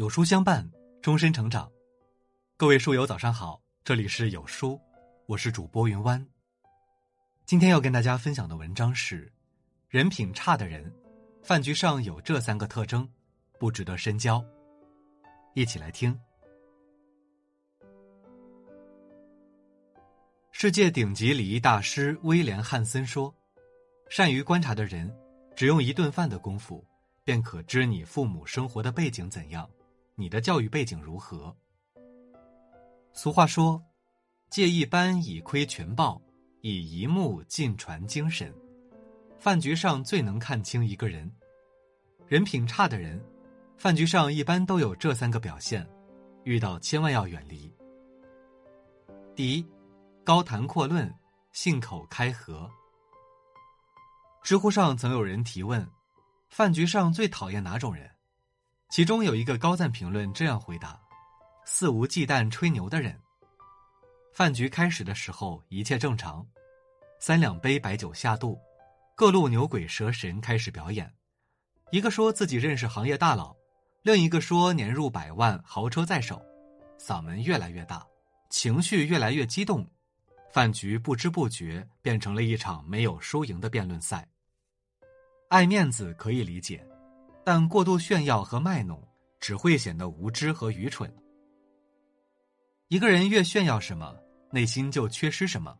有书相伴，终身成长。各位书友，早上好，这里是有书，我是主播云湾。今天要跟大家分享的文章是：人品差的人，饭局上有这三个特征，不值得深交。一起来听。世界顶级礼仪大师威廉·汉森说：“善于观察的人，只用一顿饭的功夫，便可知你父母生活的背景怎样。”你的教育背景如何？俗话说：“借一斑以窥全豹，以一目尽传精神。”饭局上最能看清一个人，人品差的人，饭局上一般都有这三个表现，遇到千万要远离。第一，高谈阔论，信口开河。知乎上曾有人提问：“饭局上最讨厌哪种人？”其中有一个高赞评论这样回答：“肆无忌惮吹牛的人。”饭局开始的时候一切正常，三两杯白酒下肚，各路牛鬼蛇神开始表演。一个说自己认识行业大佬，另一个说年入百万豪车在手，嗓门越来越大，情绪越来越激动，饭局不知不觉变成了一场没有输赢的辩论赛。爱面子可以理解。但过度炫耀和卖弄只会显得无知和愚蠢。一个人越炫耀什么，内心就缺失什么。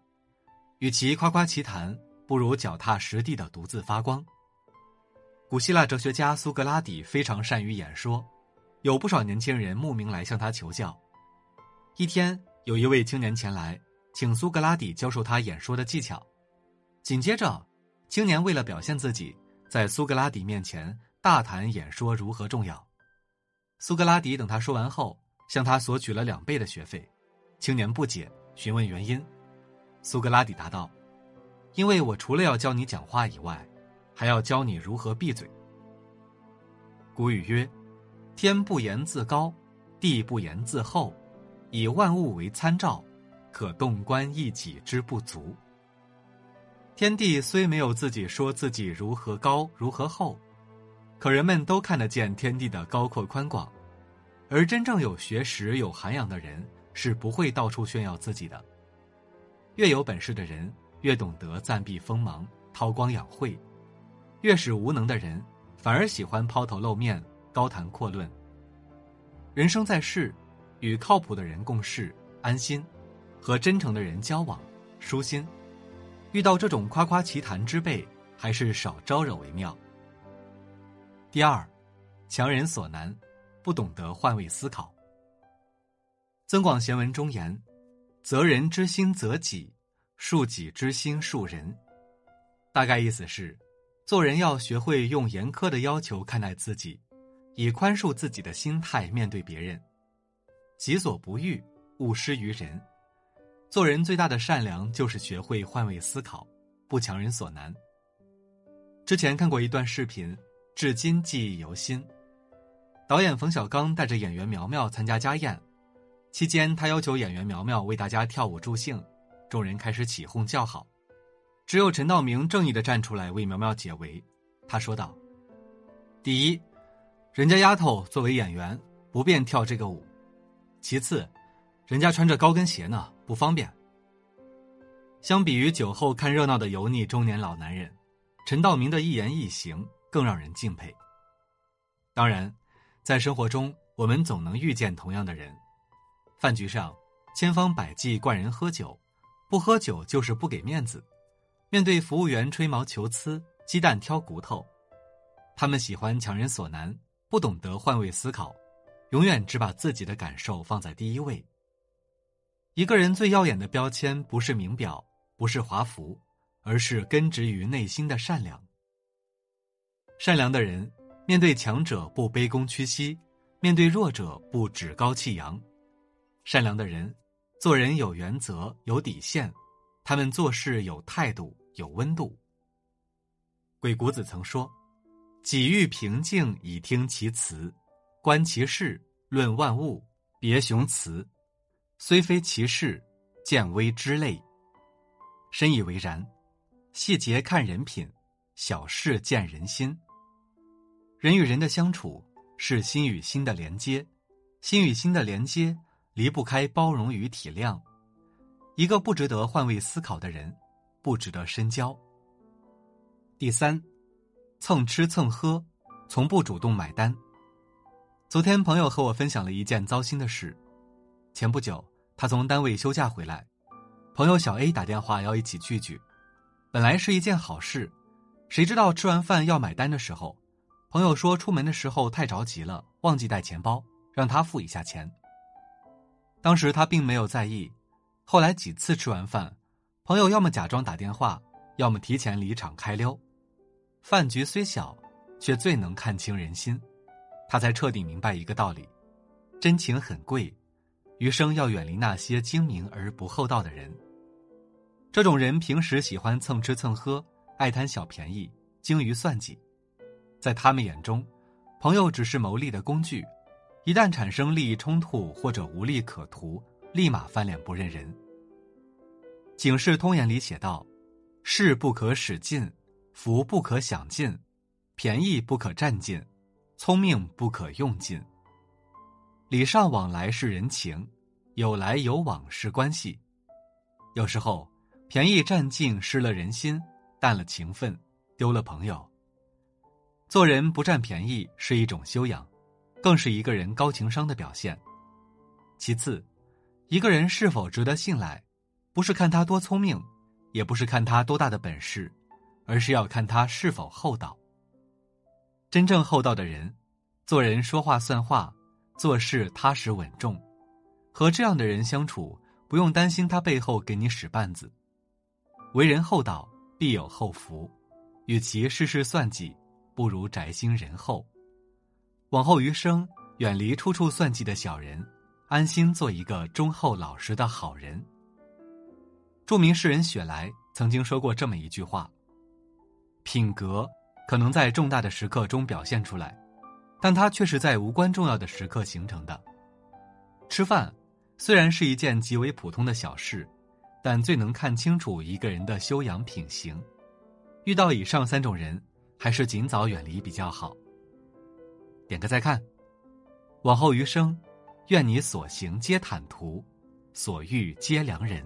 与其夸夸其谈，不如脚踏实地的独自发光。古希腊哲学家苏格拉底非常善于演说，有不少年轻人慕名来向他求教。一天，有一位青年前来，请苏格拉底教授他演说的技巧。紧接着，青年为了表现自己，在苏格拉底面前。大谈演说如何重要，苏格拉底等他说完后，向他索取了两倍的学费。青年不解，询问原因。苏格拉底答道：“因为我除了要教你讲话以外，还要教你如何闭嘴。”古语曰：“天不言自高，地不言自厚，以万物为参照，可洞观一己之不足。”天地虽没有自己说自己如何高如何厚。可人们都看得见天地的高阔宽广，而真正有学识、有涵养的人是不会到处炫耀自己的。越有本事的人，越懂得暂避锋芒、韬光养晦；越是无能的人，反而喜欢抛头露面、高谈阔论。人生在世，与靠谱的人共事安心，和真诚的人交往舒心。遇到这种夸夸其谈之辈，还是少招惹为妙。第二，强人所难，不懂得换位思考。增广贤文中言：“择人之心择己，恕己之心恕人。”大概意思是，做人要学会用严苛的要求看待自己，以宽恕自己的心态面对别人。己所不欲，勿施于人。做人最大的善良就是学会换位思考，不强人所难。之前看过一段视频。至今记忆犹新。导演冯小刚带着演员苗苗参加家宴，期间他要求演员苗苗为大家跳舞助兴，众人开始起哄叫好，只有陈道明正义的站出来为苗苗解围。他说道：“第一，人家丫头作为演员不便跳这个舞；其次，人家穿着高跟鞋呢，不方便。”相比于酒后看热闹的油腻中年老男人，陈道明的一言一行。更让人敬佩。当然，在生活中，我们总能遇见同样的人。饭局上，千方百计灌人喝酒，不喝酒就是不给面子。面对服务员吹毛求疵、鸡蛋挑骨头，他们喜欢强人所难，不懂得换位思考，永远只把自己的感受放在第一位。一个人最耀眼的标签，不是名表，不是华服，而是根植于内心的善良。善良的人，面对强者不卑躬屈膝，面对弱者不趾高气扬。善良的人，做人有原则、有底线，他们做事有态度、有温度。鬼谷子曾说：“己欲平静以听其辞，观其事，论万物，别雄雌。虽非其事，见微知类。”深以为然。细节看人品，小事见人心。人与人的相处，是心与心的连接，心与心的连接离不开包容与体谅。一个不值得换位思考的人，不值得深交。第三，蹭吃蹭喝，从不主动买单。昨天朋友和我分享了一件糟心的事。前不久，他从单位休假回来，朋友小 A 打电话要一起聚聚，本来是一件好事，谁知道吃完饭要买单的时候，朋友说出门的时候太着急了，忘记带钱包，让他付一下钱。当时他并没有在意，后来几次吃完饭，朋友要么假装打电话，要么提前离场开溜。饭局虽小，却最能看清人心。他才彻底明白一个道理：真情很贵，余生要远离那些精明而不厚道的人。这种人平时喜欢蹭吃蹭喝，爱贪小便宜，精于算计，在他们眼中，朋友只是谋利的工具，一旦产生利益冲突或者无利可图，立马翻脸不认人。《警世通言》里写道：“势不可使尽，福不可享尽，便宜不可占尽。”聪明不可用尽。礼尚往来是人情，有来有往是关系。有时候，便宜占尽，失了人心，淡了情分，丢了朋友。做人不占便宜是一种修养，更是一个人高情商的表现。其次，一个人是否值得信赖，不是看他多聪明，也不是看他多大的本事，而是要看他是否厚道。真正厚道的人，做人说话算话，做事踏实稳重。和这样的人相处，不用担心他背后给你使绊子。为人厚道，必有厚福。与其事事算计，不如宅心仁厚。往后余生，远离处处算计的小人，安心做一个忠厚老实的好人。著名诗人雪莱曾经说过这么一句话：品格。可能在重大的时刻中表现出来，但它却是在无关重要的时刻形成的。吃饭虽然是一件极为普通的小事，但最能看清楚一个人的修养品行。遇到以上三种人，还是尽早远离比较好。点个再看，往后余生，愿你所行皆坦途，所遇皆良人。